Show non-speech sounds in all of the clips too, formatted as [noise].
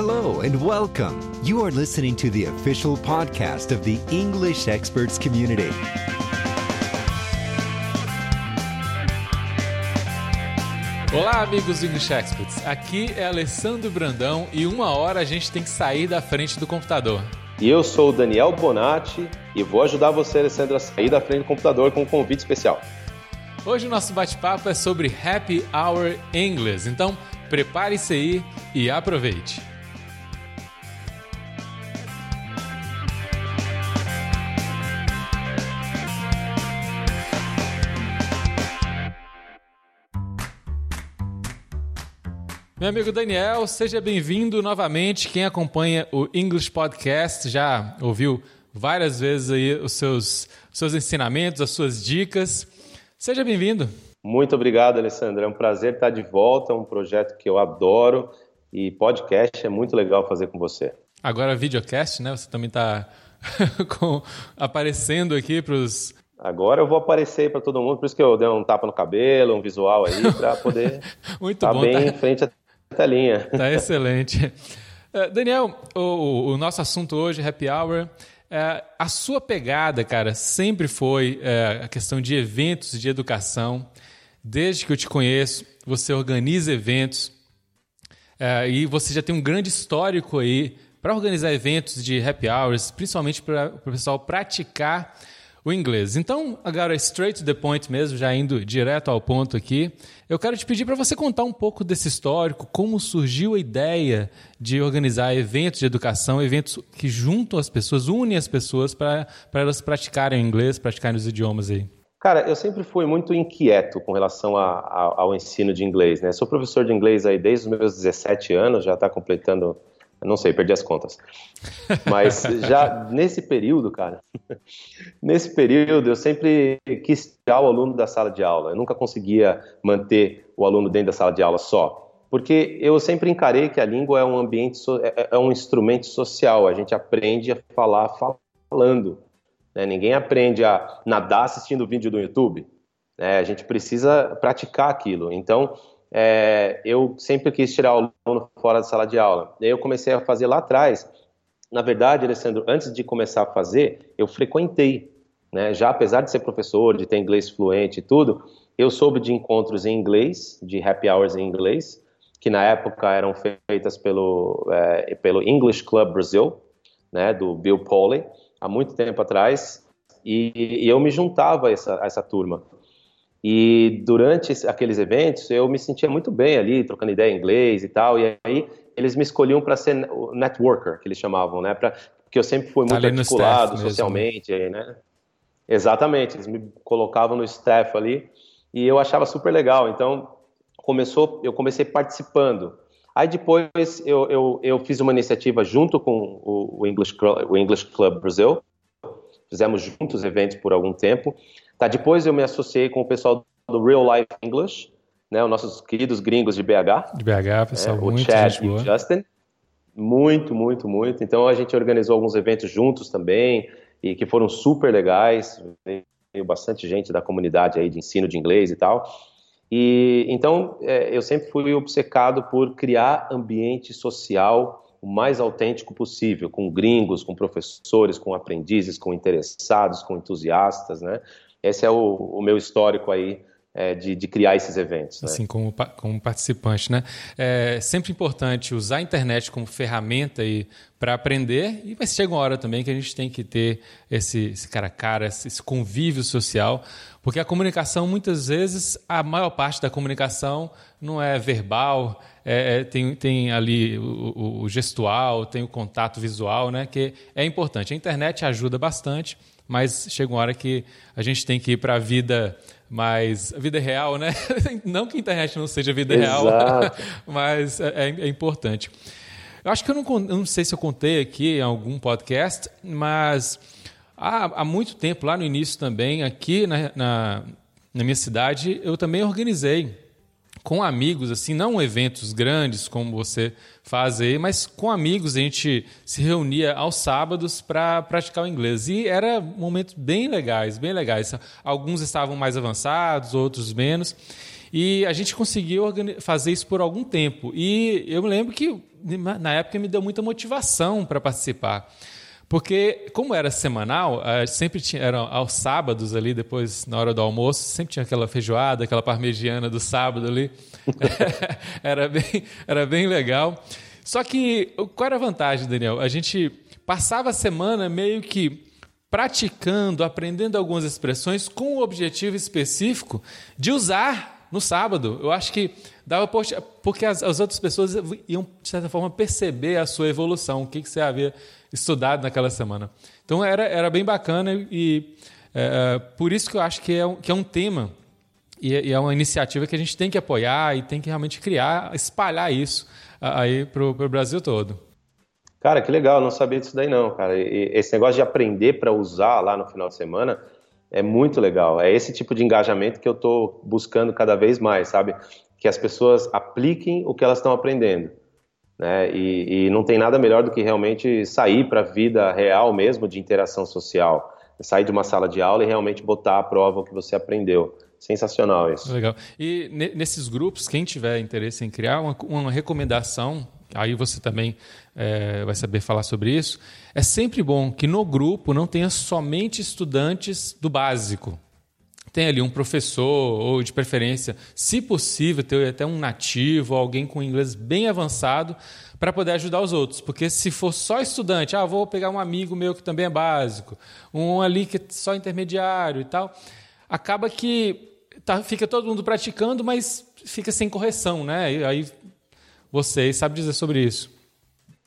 Hello and welcome. You are listening to the official podcast of the English Experts Community. Olá, amigos English Experts. Aqui é Alessandro Brandão e uma hora a gente tem que sair da frente do computador. E eu sou o Daniel Bonatti e vou ajudar você, Alessandro, a sair da frente do computador com um convite especial. Hoje o nosso bate-papo é sobre Happy Hour English, então prepare-se aí e aproveite. Meu amigo Daniel, seja bem-vindo novamente. Quem acompanha o English Podcast já ouviu várias vezes aí os seus, seus ensinamentos, as suas dicas. Seja bem-vindo. Muito obrigado, Alessandro. É um prazer estar de volta. É um projeto que eu adoro e podcast é muito legal fazer com você. Agora videocast, né? Você também [laughs] está aparecendo aqui para os Agora eu vou aparecer para todo mundo, por isso que eu dei um tapa no cabelo, um visual aí, para poder [laughs] estar tá bem tá... em frente à telinha. Tá excelente. Uh, Daniel, o, o, nosso assunto hoje, Happy Hour, uh, a sua pegada, cara, sempre foi uh, a questão de eventos de educação. Desde que eu te conheço, você organiza eventos e você já tem um grande histórico aí para organizar eventos de happy hours, principalmente para o pessoal praticar o inglês. Então, agora straight to the point mesmo, já indo direto ao ponto aqui, eu quero te pedir para você contar um pouco desse histórico, como surgiu a ideia de organizar eventos de educação, eventos que juntam as pessoas, unem as pessoas para elas praticarem inglês, praticarem os idiomas aí. Cara, eu sempre fui muito inquieto com relação a, a, ao ensino de inglês, né? Sou professor de inglês aí desde os meus 17 anos, já está completando não sei, perdi as contas. Mas já nesse período, cara, [laughs] nesse período eu sempre quis tirar o aluno da sala de aula. Eu nunca conseguia manter o aluno dentro da sala de aula só. Porque eu sempre encarei que a língua é um ambiente, é, é, é um instrumento social. A gente aprende a falar falando. Né? Ninguém aprende a nadar assistindo vídeo do YouTube. Né? A gente precisa praticar aquilo. Então, é, eu sempre quis tirar o aluno fora da sala de aula. Daí eu comecei a fazer lá atrás. Na verdade, Alessandro, antes de começar a fazer, eu frequentei. Né? Já apesar de ser professor, de ter inglês fluente e tudo, eu soube de encontros em inglês, de happy hours em inglês, que na época eram feitas pelo, é, pelo English Club Brasil, né, do Bill Poley, há muito tempo atrás, e, e eu me juntava a essa, a essa turma. E durante aqueles eventos eu me sentia muito bem ali, trocando ideia em inglês e tal. E aí eles me escolhiam para ser o networker, que eles chamavam, né? Pra, porque eu sempre fui muito ali articulado socialmente, aí, né? Exatamente, eles me colocavam no staff ali e eu achava super legal. Então começou, eu comecei participando. Aí depois eu, eu, eu fiz uma iniciativa junto com o, o, English, o English Club Brasil. Fizemos juntos eventos por algum tempo. Tá, depois eu me associei com o pessoal do Real Life English, né, os nossos queridos gringos de BH. De BH, pessoal, é, o Chad e o Justin. Muito, muito, muito. Então a gente organizou alguns eventos juntos também e que foram super legais. Veio bastante gente da comunidade aí de ensino de inglês e tal. E então é, eu sempre fui obcecado por criar ambiente social o mais autêntico possível, com gringos, com professores, com aprendizes, com interessados, com entusiastas, né? Esse é o, o meu histórico aí é, de, de, criar esses eventos. Né? Assim, como, como participante, né? É sempre importante usar a internet como ferramenta para aprender, e mas chega uma hora também que a gente tem que ter esse, esse cara a cara, esse convívio social, porque a comunicação, muitas vezes, a maior parte da comunicação não é verbal, é, é, tem, tem ali o, o, gestual, tem o contato visual, né? Que é importante. A internet ajuda bastante, mas chega uma hora que a gente tem que ir para a vida mais a vida real, né? [laughs] Não que a internet não seja vida Exato. real, [laughs] mas é, é, importante. Eu acho que eu não, eu não sei se eu contei aqui em algum podcast, mas há, há muito tempo, lá no início também, aqui na, na, na minha cidade, eu também organizei com amigos, assim, não eventos grandes como você faz aí, mas com amigos a gente se reunia aos sábados para praticar o inglês. E era momentos bem legais, bem legais. Alguns estavam mais avançados, outros menos. E a gente conseguiu fazer isso por algum tempo. E eu me lembro que na época me deu muita motivação para participar. Porque, como era semanal, eh, sempre tinha, eram aos sábados ali, depois, na hora do almoço, sempre tinha aquela feijoada, aquela parmegiana do sábado ali. [laughs] [laughs] era, bem, era bem legal. Só que, qual era a vantagem, Daniel? A gente passava a semana meio que praticando, aprendendo algumas expressões com o objetivo específico de usar no sábado. Eu acho que dava porque as, as outras pessoas iam, de certa forma, perceber a sua evolução, o que, que você havia estudado naquela semana. Então era, era bem bacana e é, é, por isso que eu acho que é um, que é um tema e, e é uma iniciativa que a gente tem que apoiar e tem que realmente criar, espalhar isso aí para o Brasil todo. Cara, que legal, não sabia disso daí não, cara. E esse negócio de aprender para usar lá no final de semana é muito legal. É esse tipo de engajamento que eu estou buscando cada vez mais, sabe? Que as pessoas apliquem o que elas estão aprendendo. Né? E, e, não tem nada melhor do que realmente sair para a vida real mesmo de interação social. Sair de uma sala de aula e realmente botar à prova o que você aprendeu. Sensacional isso. Legal. E nesses grupos, quem tiver interesse em criar uma, uma recomendação, aí você também é, vai saber falar sobre isso. É sempre bom que no grupo não tenha somente estudantes do básico tem ali um professor, ou de preferência, se possível, ter até um nativo, alguém com inglês bem avançado, para poder ajudar os outros. Porque se for só estudante, ah, vou pegar um amigo meu que também é básico, um ali que é só intermediário e tal, acaba que tá, fica todo mundo praticando, mas fica sem correção, né? Aí vocês sabem dizer sobre isso.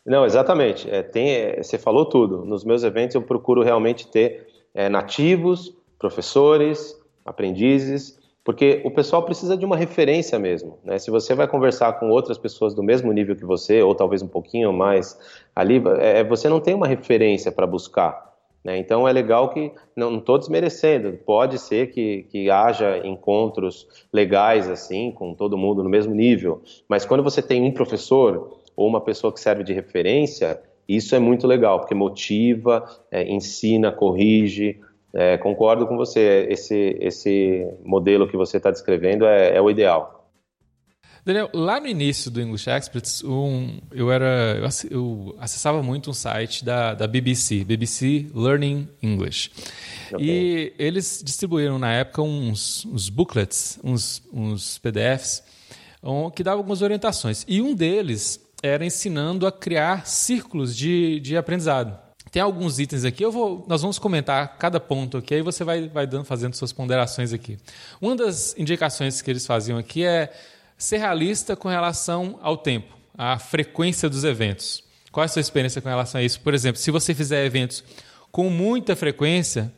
Não, exatamente. É, tem, é, você falou tudo. Nos meus eventos eu procuro realmente ter é, nativos, professores, aprendizes, porque o pessoal precisa de uma referência mesmo. Né? Se você vai conversar com outras pessoas do mesmo nível que você, ou talvez um pouquinho mais ali, é, é você não tem uma referência para buscar. Né? Então é legal que, não estou desmerecendo, pode ser que, que haja encontros legais assim, com todo mundo no mesmo nível, mas quando você tem um professor ou uma pessoa que serve de referência, isso é muito legal, porque motiva, é, ensina, corrige, é, concordo com você, esse, esse modelo que você está descrevendo é, é, o ideal. Daniel, lá no início do English Experts, um, eu, era, eu acessava muito um site da, da BBC, BBC Learning English. Okay. E eles distribuíram na época uns, uns booklets, uns, uns PDFs, um, que davam algumas orientações. E um deles era ensinando a criar círculos de, de aprendizado. Tem alguns itens aqui, eu vou, nós vamos comentar cada ponto aqui, aí você vai, vai dando, fazendo suas ponderações aqui. Uma das indicações que eles faziam aqui é ser realista com relação ao tempo, à frequência dos eventos. Qual é a sua experiência com relação a isso? Por exemplo, se você fizer eventos com muita frequência,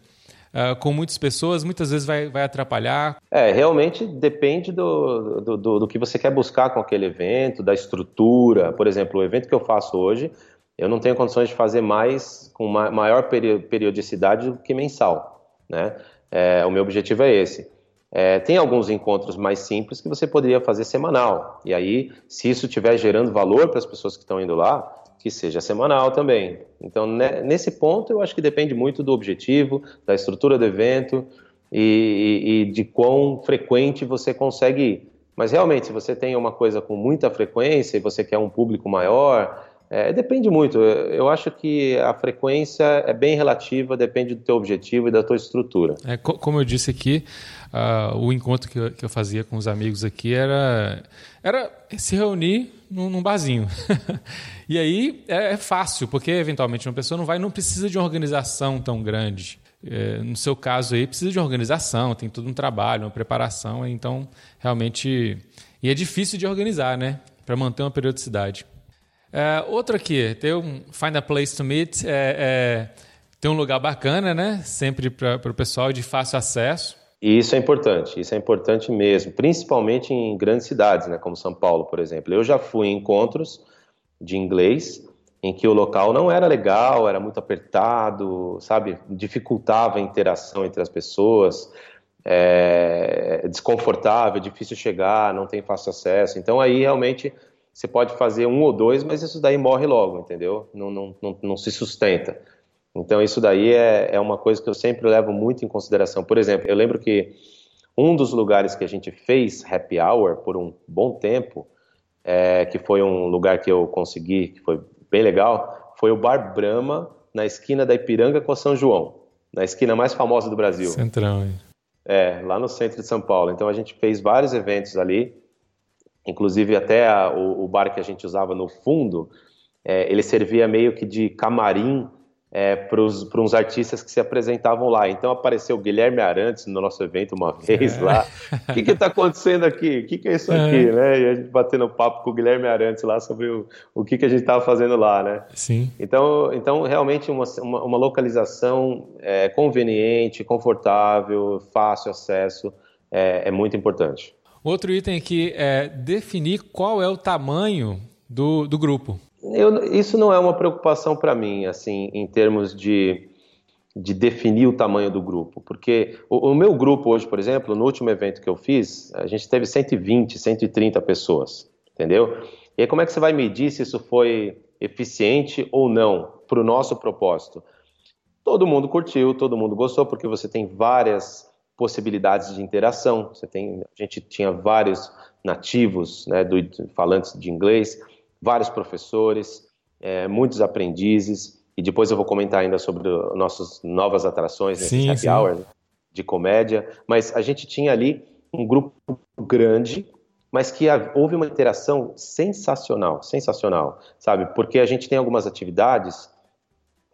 uh, com muitas pessoas, muitas vezes vai, vai atrapalhar. É, realmente depende do, do, do, do que você quer buscar com aquele evento, da estrutura. Por exemplo, o evento que eu faço hoje eu não tenho condições de fazer mais com maior periodicidade do que mensal. Né? É, o meu objetivo é esse. É, tem alguns encontros mais simples que você poderia fazer semanal. E aí, se isso estiver gerando valor para as pessoas que estão indo lá, que seja semanal também. Então, né, nesse ponto, eu acho que depende muito do objetivo, da estrutura do evento e, e, e de quão frequente você consegue ir. Mas realmente, se você tem uma coisa com muita frequência e você quer um público maior, é, depende muito. Eu acho que a frequência é bem relativa, depende do teu objetivo e da tua estrutura. É, como eu disse aqui, uh, o encontro que eu, que eu, fazia com os amigos aqui era, era se reunir num, num barzinho. [laughs] e aí é, é, fácil, porque eventualmente uma pessoa não vai, não precisa de uma organização tão grande. É, no seu caso aí, precisa de uma organização, tem todo um trabalho, uma preparação, então realmente. E é difícil de organizar, né? Para manter uma periodicidade. É, outro aqui, tem um Find a Place to Meet, é, é, tem um lugar bacana, né? Sempre para o pessoal de fácil acesso. E isso é importante, isso é importante mesmo, principalmente em grandes cidades, né, como São Paulo, por exemplo. Eu já fui em encontros de inglês em que o local não era legal, era muito apertado, sabe, dificultava a interação entre as pessoas, é, desconfortável, difícil chegar, não tem fácil acesso. Então aí realmente você pode fazer um ou dois, mas isso daí morre logo, entendeu? Não, não, não, não se sustenta. Então, isso daí é, é uma coisa que eu sempre levo muito em consideração. Por exemplo, eu lembro que Um dos lugares que a gente fez happy hour por um bom tempo, é, que foi um lugar que eu consegui, que foi bem legal, foi o Bar Brahma, na esquina da Ipiranga com São João, na esquina mais famosa do Brasil. Centrão, hein? É, lá no centro de São Paulo. Então a gente fez vários eventos ali, inclusive até a, o, o, bar que a gente usava no fundo, é, ele servia meio que de camarim é, para uns artistas que se apresentavam lá. Então apareceu o Guilherme Arantes no nosso evento uma vez é. lá. O que está acontecendo aqui? O que, que, é isso aqui? É. Né? E a gente batendo papo com o Guilherme Arantes lá sobre o, o que, que a gente estava fazendo lá, né? Sim. Então, então realmente uma, uma, uma localização é, conveniente, confortável, fácil acesso é, é muito importante. Outro item aqui é definir qual é o tamanho do, do grupo. Eu, isso não é uma preocupação para mim, assim, em termos de, de definir o tamanho do grupo, porque o, o, meu grupo hoje, por exemplo, no último evento que eu fiz, a gente teve 120, 130 pessoas, entendeu? E aí como é que você vai medir se isso foi eficiente ou não para o nosso propósito? Todo mundo curtiu, todo mundo gostou, porque você tem várias possibilidades de interação. Você tem, a gente tinha vários nativos, né, do, falantes de inglês vários professores, é, muitos aprendizes, e depois eu vou comentar ainda sobre nossas novas atrações nesse sim, happy sim. hour né, de comédia, mas a gente tinha ali um grupo grande, mas que houve uma interação sensacional, sensacional, sabe? Porque a gente tem algumas atividades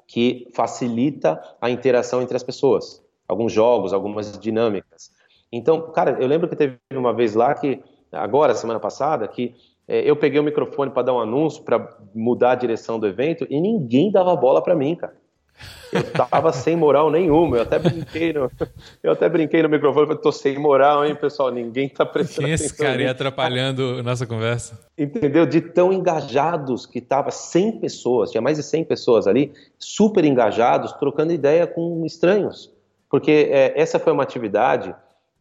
que facilita a interação entre as pessoas, alguns jogos, algumas dinâmicas. Então, cara, eu lembro que teve uma vez lá que agora semana passada que é, eu peguei o microfone para dar um anúncio, para mudar a direção do evento, e ninguém dava bola para mim, cara. Eu tava [laughs] sem moral nenhuma, eu até brinquei no, [laughs] eu até brinquei no microfone, falei, tô sem moral, hein, pessoal, ninguém tá prestando Quem é esse cara aí atrapalhando a nossa conversa? Entendeu? De tão engajados que tava 100 pessoas, tinha mais de 100 pessoas ali, super engajados, trocando ideia com estranhos. Porque é, essa foi uma atividade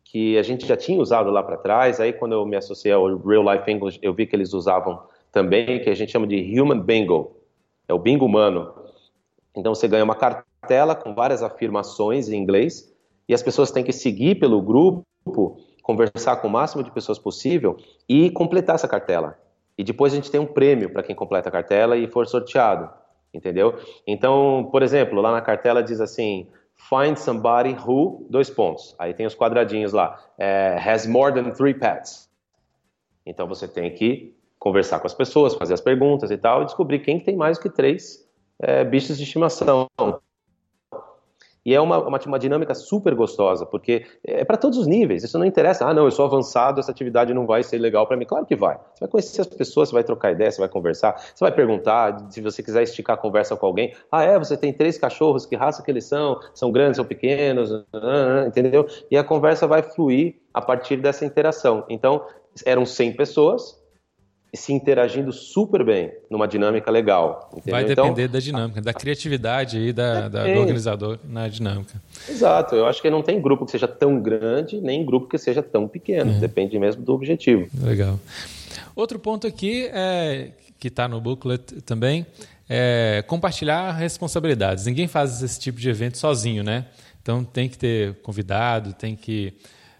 que a gente já tinha usado lá para trás. Aí, quando eu me associei ao Real Life English, eu vi que eles usavam também, que a gente chama de Human Bingo. É o bingo humano. Então, você ganha uma cartela com várias afirmações em inglês e as pessoas têm que seguir pelo grupo, conversar com o máximo de pessoas possível e completar essa cartela. E depois a gente tem um prêmio para quem completa a cartela e for sorteado, entendeu? Então, por exemplo, lá na cartela diz assim: find somebody who, dois pontos. Aí tem os quadradinhos lá. É, has more than three pets. Então você tem que conversar com as pessoas, fazer as perguntas e tal, e descobrir quem tem mais que três é, bichos de estimação. E é uma, uma, uma dinâmica super gostosa, porque é para todos os níveis. Isso não interessa. Ah, não, eu sou avançado, essa atividade não vai ser legal para mim. Claro que vai. Você vai conhecer as pessoas, você vai trocar ideia, você vai conversar, você vai perguntar. Se você quiser esticar a conversa com alguém, ah, é, você tem três cachorros, que raça que eles são? São grandes, são pequenos? Entendeu? E a conversa vai fluir a partir dessa interação. Então, eram 100 pessoas, se interagindo super bem numa dinâmica legal. Entendeu? Vai então, depender então, da dinâmica, da criatividade aí da, da, do organizador na dinâmica. Exato, eu acho que não tem grupo que seja tão grande, nem grupo que seja tão pequeno. É. Depende mesmo do objetivo. Legal. Outro ponto aqui é, que está no booklet também é compartilhar responsabilidades. Ninguém faz esse tipo de evento sozinho, né? Então tem que ter convidado, tem que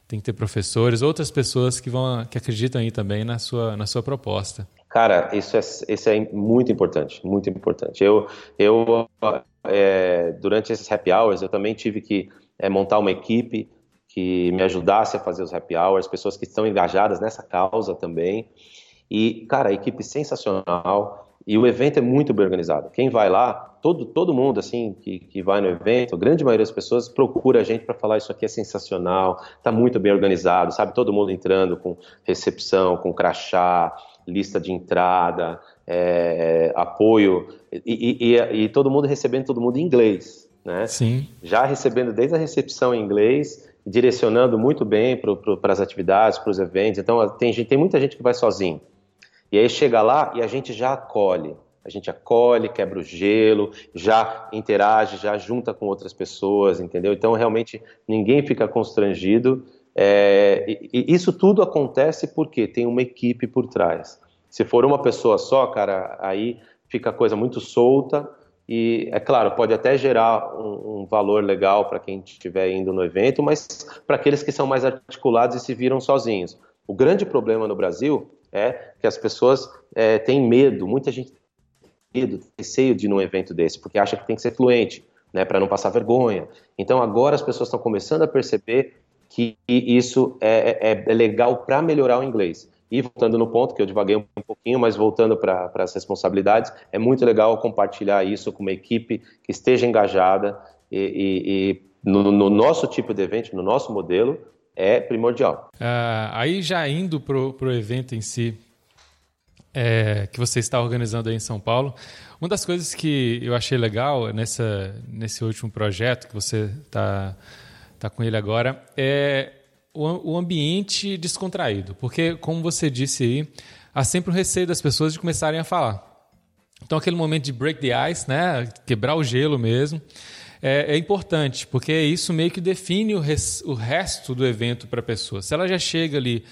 tem que ter professores, outras pessoas que vão que acreditam aí também na sua, na sua proposta. Cara, isso é, isso é muito importante, muito importante. Eu, eu é, durante esses happy hours, eu também tive que é, montar uma equipe que me ajudasse a fazer os happy hours, pessoas que estão engajadas nessa causa também. E, cara, equipe sensacional. E o evento é muito bem organizado. Quem vai lá, todo, todo mundo assim que, que vai no evento, a grande maioria das pessoas procura a gente para falar isso aqui é sensacional, está muito bem organizado, sabe? Todo mundo entrando com recepção, com crachá, lista de entrada, é, apoio e, e, e, todo mundo recebendo todo mundo em inglês, né? Sim. Já recebendo desde a recepção em inglês, direcionando muito bem para as atividades, para os eventos. Então tem tem muita gente que vai sozinho. E aí chega lá e a gente já acolhe. A gente acolhe, quebra o gelo, já interage, já junta com outras pessoas, entendeu? Então, realmente, ninguém fica constrangido. É, e, e isso tudo acontece porque tem uma equipe por trás. Se for uma pessoa só, cara, aí fica a coisa muito solta E é claro, pode até gerar um, um valor legal para quem estiver indo no evento, mas para aqueles que são mais articulados e se viram sozinhos. O grande problema no Brasil é que as pessoas é, têm medo, muita gente medo, receio de ir num evento desse, porque acha que tem que ser fluente, né, para não passar vergonha. Então agora as pessoas estão começando a perceber que isso é, é, é legal para melhorar o inglês. E voltando no ponto, que eu divaguei um pouquinho, mas voltando para as responsabilidades, é muito legal compartilhar isso com uma equipe que esteja engajada e, e, e no, no, nosso tipo de evento, no nosso modelo, é primordial. Uh, aí já indo para o evento em si, é, que você está organizando aí em São Paulo, uma das coisas que eu achei legal nessa, nesse último projeto que você está tá com ele agora é o, o ambiente descontraído. Porque, como você disse aí, há sempre o receio das pessoas de começarem a falar. Então, aquele momento de break the ice, né? quebrar o gelo mesmo, é, é importante, porque isso meio que define o, res, o resto do evento para a pessoa. Se ela já chega ali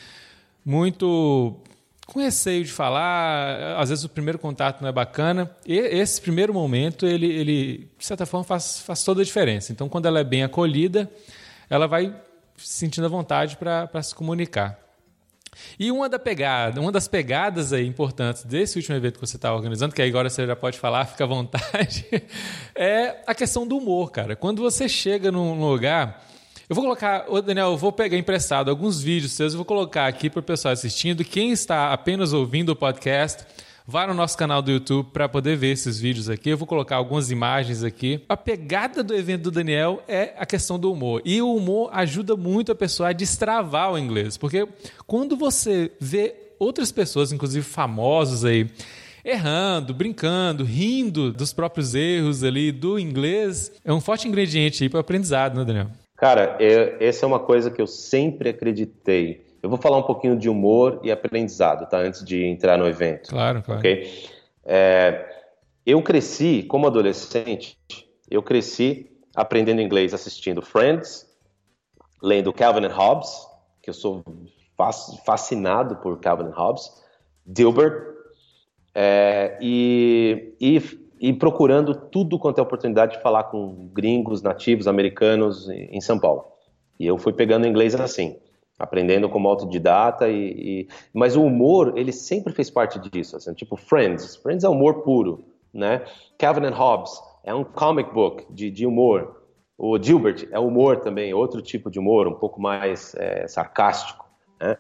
muito com receio de falar, às vezes o primeiro contato não é bacana. E esse primeiro momento, ele, ele de certa forma, faz, faz toda a diferença. Então, quando ela é bem acolhida, ela vai sentindo a vontade para se comunicar. E uma, da pegada, uma das pegadas aí importantes desse último evento que você está organizando, que agora você já pode falar, [laughs] fica à vontade, [laughs] é a questão do humor, cara. Quando você chega num lugar. Eu vou colocar, ô Daniel, eu vou pegar emprestado alguns vídeos seus, eu vou colocar aqui para o pessoal assistindo. Quem está apenas ouvindo o podcast, Vá no nosso canal do YouTube para poder ver esses vídeos aqui. Eu vou colocar algumas imagens aqui. A pegada do evento do Daniel é a questão do humor. E o humor ajuda muito a pessoa a destravar o inglês. Porque quando você vê outras pessoas, inclusive famosos aí, errando, brincando, rindo dos próprios erros ali do inglês, é um forte ingrediente aí para o aprendizado, né, Daniel? Cara, é, essa é uma coisa que eu sempre acreditei. Eu vou falar um pouquinho de humor e aprendizado, tá? Antes de entrar no evento. Claro, claro. Ok? É, eu cresci, como adolescente, eu cresci aprendendo inglês assistindo Friends, lendo Calvin and Hobbes, que eu sou fascinado por Calvin and Hobbes, Dilbert, é, e, e, e, procurando tudo quanto é oportunidade de falar com gringos, nativos, americanos em São Paulo. E eu fui pegando inglês assim aprendendo como autodidata e, e, mas o humor ele sempre fez parte disso assim, tipo Friends Friends é humor puro né Calvin and Hobbes é um comic book de, de humor o Gilbert é humor também outro tipo de humor um pouco mais é, sarcástico né?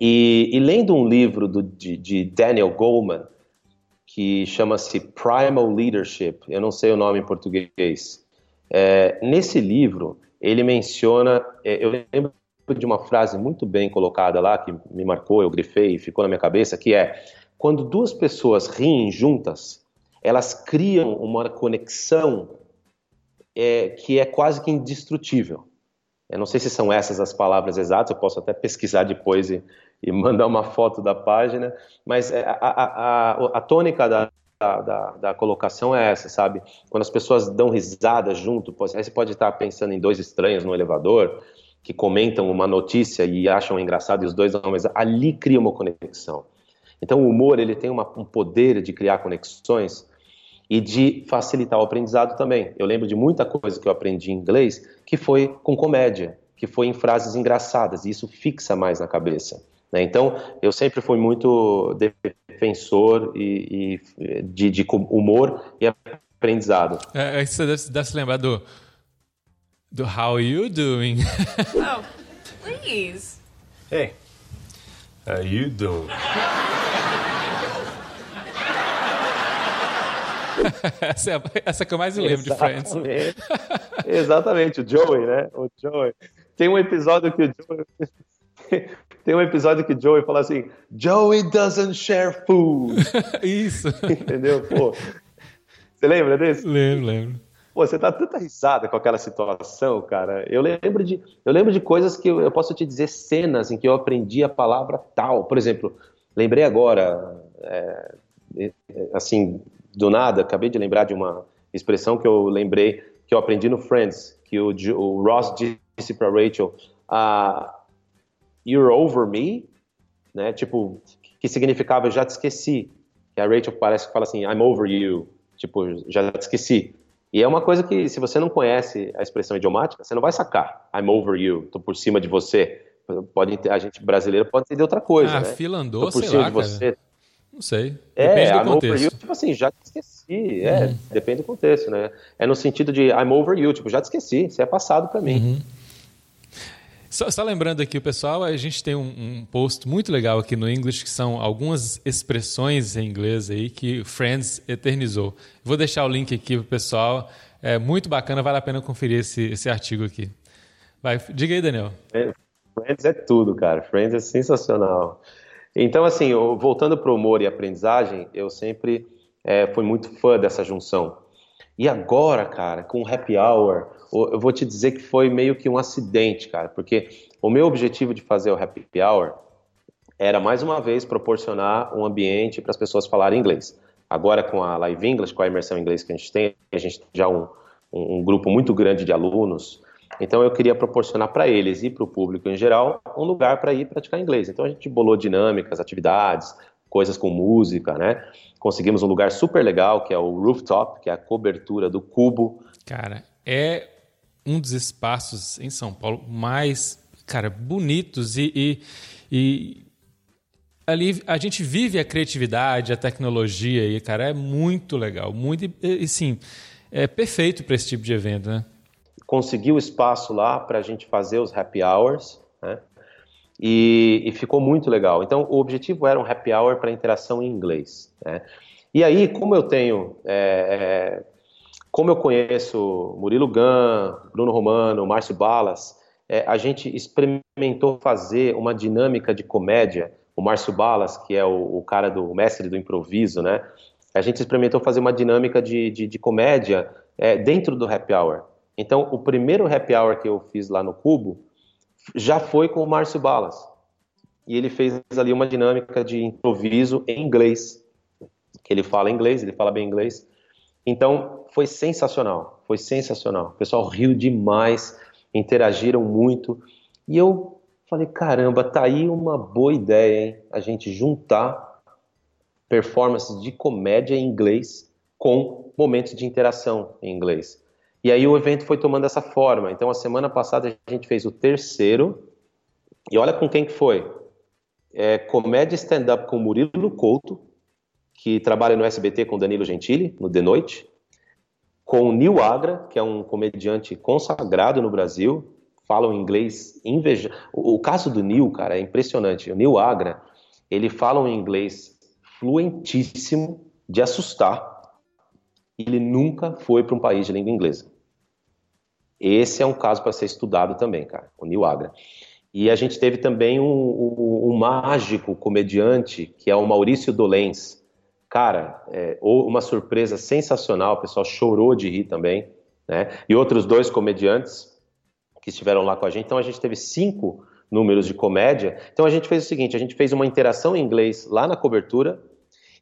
e, e, lendo um livro do, de, de Daniel Goleman que chama-se Primal Leadership eu não sei o nome em português é, nesse livro ele menciona é, eu lembro de uma frase muito bem colocada lá, que me marcou, eu grifei e ficou na minha cabeça, que é: quando duas pessoas riem juntas, elas criam uma conexão é, que é quase que indestrutível. Eu não sei se são essas as palavras exatas, eu posso até pesquisar depois e, e mandar uma foto da página, mas é, a, a, a, a tônica da, da, da, colocação é essa, sabe? Quando as pessoas dão risada junto, aí você pode estar pensando em dois estranhos no elevador, que comentam uma notícia e acham engraçado e os dois não, mas ali cria uma conexão. Então o humor ele tem uma, um poder de criar conexões e de facilitar o aprendizado também. Eu lembro de muita coisa que eu aprendi em inglês que foi com comédia, que foi em frases engraçadas e isso fixa mais na cabeça. Né? Então eu sempre fui muito defensor e, e de, de, humor e aprendizado. É, você deve, deve se lembrar do do How you doing? [laughs] oh, please. Hey, how you doing? [laughs] essa, é, essa que eu mais lembro de Friends. [laughs] Exatamente, o Joey, né? O Joey. Tem um episódio que o Joey. Tem um episódio que Joey fala assim: Joey doesn't share food. [laughs] Isso. Entendeu? Pô. Você lembra desse? Lembro, lembro. Pô, você tá tanta risada com aquela situação, cara. Eu lembro de, eu lembro de coisas que eu, eu posso te dizer cenas em que eu aprendi a palavra tal. Por exemplo, lembrei agora, é, assim, do nada, acabei de lembrar de uma expressão que eu lembrei que eu aprendi no Friends, que o, o Ross disse para Rachel, uh, "You're over me", né? Tipo, que significava "eu já te esqueci". Que a Rachel parece que fala assim, "I'm over you". tipo, já te esqueci. E é uma coisa que, se você não conhece a expressão idiomática, você não vai sacar. I'm over you, tô por cima de você. Pode, a gente brasileiro pode entender outra coisa. Ah, né? fila andou, tô por sei cima lá, de você. Não sei. É, Depende do I'm over contexto. you, tipo assim, já te esqueci. É, depende do contexto, né? É no sentido de I'm over you, tipo, já te esqueci, você é passado pra mim. Uhum. Só, só lembrando aqui o pessoal, a gente tem um, um post muito legal aqui no English que são algumas expressões em inglês aí que Friends eternizou. Vou deixar o link aqui pro pessoal. É muito bacana, vale a pena conferir esse, esse artigo aqui. Vai, diga aí, Daniel. Friends é tudo, cara. Friends é sensacional. Então, assim, voltando para o humor e aprendizagem, eu sempre é, fui muito fã dessa junção. E agora, cara, com o happy hour, eu vou te dizer que foi meio que um acidente, cara, porque o meu objetivo de fazer o happy hour era, mais uma vez, proporcionar um ambiente para as pessoas falarem inglês. Agora, com a Live English, com a imersão em inglês que a gente tem, a gente tem já um, um grupo muito grande de alunos, então eu queria proporcionar para eles e para o público em geral um lugar para ir praticar inglês. Então a gente bolou dinâmicas, atividades, coisas com música, né? Conseguimos um lugar super legal que é o rooftop, que é a cobertura do cubo. Cara, é um dos espaços em São Paulo mais, cara, bonitos e, e, e ali a gente vive a criatividade, a tecnologia e, cara, é muito legal, muito e, sim, é perfeito para esse tipo de evento, né? Conseguiu espaço lá para a gente fazer os happy hours, né? E, e ficou muito legal. Então o objetivo era um happy hour para interação em inglês, né? E aí, como eu tenho é, é, como eu conheço Murilo Gun, Bruno Romano, Márcio Balas, é, a gente experimentou fazer uma dinâmica de comédia. O Márcio Balas, que é o, o cara do o mestre do improviso, né? A gente experimentou fazer uma dinâmica de, de, de comédia é, dentro do happy hour. Então, o primeiro happy hour que eu fiz lá no Cubo já foi com o Márcio Balas. E ele fez ali uma dinâmica de improviso em inglês. Ele fala inglês, ele fala bem inglês. Então, foi sensacional, foi sensacional. O pessoal riu demais, interagiram muito. E eu falei, caramba, tá aí uma boa ideia, hein? A gente juntar performances de comédia em inglês com momentos de interação em inglês. E aí o evento foi tomando essa forma. Então, a semana passada a gente fez o terceiro. E olha com quem que foi. É, comédia stand-up com Murilo Couto, que trabalha no SBT com Danilo Gentili, no The Noite, com o Neil Agra, que é um comediante consagrado no Brasil, fala um inglês inveja. O, o caso do Neil, cara, é impressionante. O Neil Agra, ele fala um inglês fluentíssimo, de assustar. Ele nunca foi para um país de língua inglesa. Esse é um caso para ser estudado também, cara, o Neil Agra. E a gente teve também um, um, um mágico comediante, que é o Maurício Dolens, cara, é, uma surpresa sensacional, o pessoal chorou de rir também, né? E outros dois comediantes que estiveram lá com a gente. Então a gente teve cinco números de comédia. Então a gente fez o seguinte: a gente fez uma interação em inglês lá na cobertura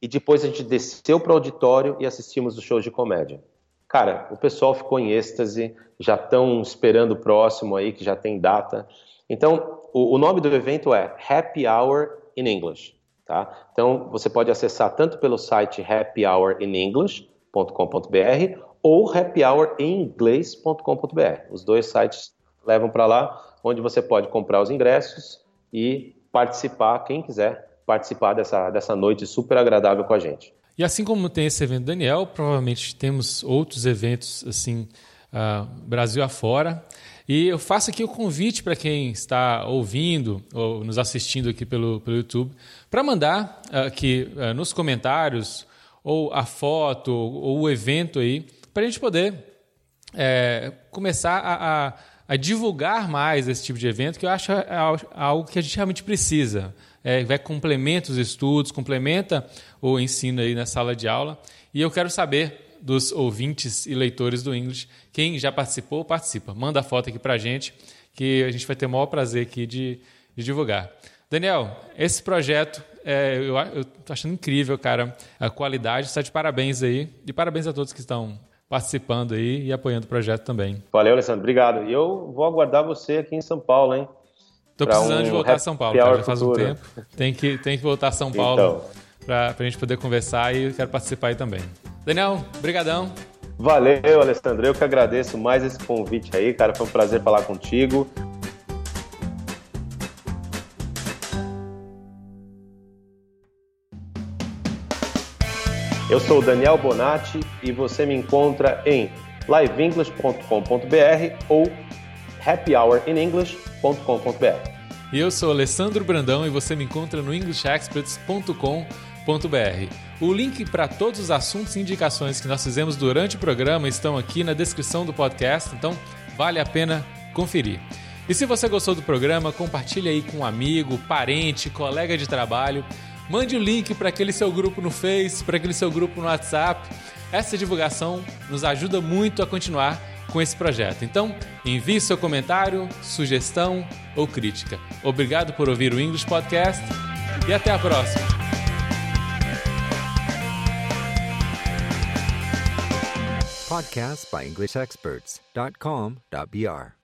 e depois a gente desceu para o auditório e assistimos os shows de comédia. Cara, o pessoal ficou em êxtase, já estão esperando o próximo aí, que já tem data. Então, o, o nome do evento é Happy Hour in English. Tá? Então, você pode acessar tanto pelo site happyhourinenglish.com.br ou happyhouringlês.com.br. Os dois sites levam para lá, onde você pode comprar os ingressos e participar, quem quiser participar dessa, dessa noite super agradável com a gente. E assim como tem esse evento Daniel, provavelmente temos outros eventos assim, uh, Brasil afora. E eu faço aqui o convite para quem está ouvindo ou nos assistindo aqui pelo, pelo YouTube, para mandar aqui uh, nos comentários ou a foto ou o evento aí, para a gente poder é, começar a, a, a, divulgar mais esse tipo de evento, que eu acho algo que a gente realmente precisa. É, vai complementa os estudos, complementa o ensino aí na sala de aula. E eu quero saber dos ouvintes e leitores do English, quem já participou, participa. Manda a foto aqui para a gente, que a gente vai ter o maior prazer aqui de, de divulgar. Daniel, esse projeto, é, eu estou achando incrível, cara, a qualidade, está de parabéns aí. E parabéns a todos que estão participando aí e apoiando o projeto também. Valeu, Alessandro, obrigado. E eu vou aguardar você aqui em São Paulo, hein? Tô precisando um de voltar a São Paulo, cara, já faz um tempo. Tem que, tem que voltar a São Paulo então. para a gente poder conversar e eu quero participar aí também. Daniel, brigadão. Valeu, Alessandro. Eu que agradeço mais esse convite aí, cara. Foi um prazer falar contigo. Eu sou o Daniel Bonatti e você me encontra em liveenglish.com.br ou happyhourinenglish.com.br. E eu sou Alessandro Brandão e você me encontra no englishexperts.com.br. O link para todos os assuntos e indicações que nós fizemos durante o programa estão aqui na descrição do podcast, então vale a pena conferir. E se você gostou do programa, compartilhe aí com um amigo, parente, colega de trabalho. Mande o link para aquele seu grupo no Face, para aquele seu grupo no WhatsApp. Essa divulgação nos ajuda muito a continuar com esse projeto. Então, envie seu comentário, sugestão ou crítica. Obrigado por ouvir o English Podcast e até a próxima. Podcast by EnglishExperts.com.br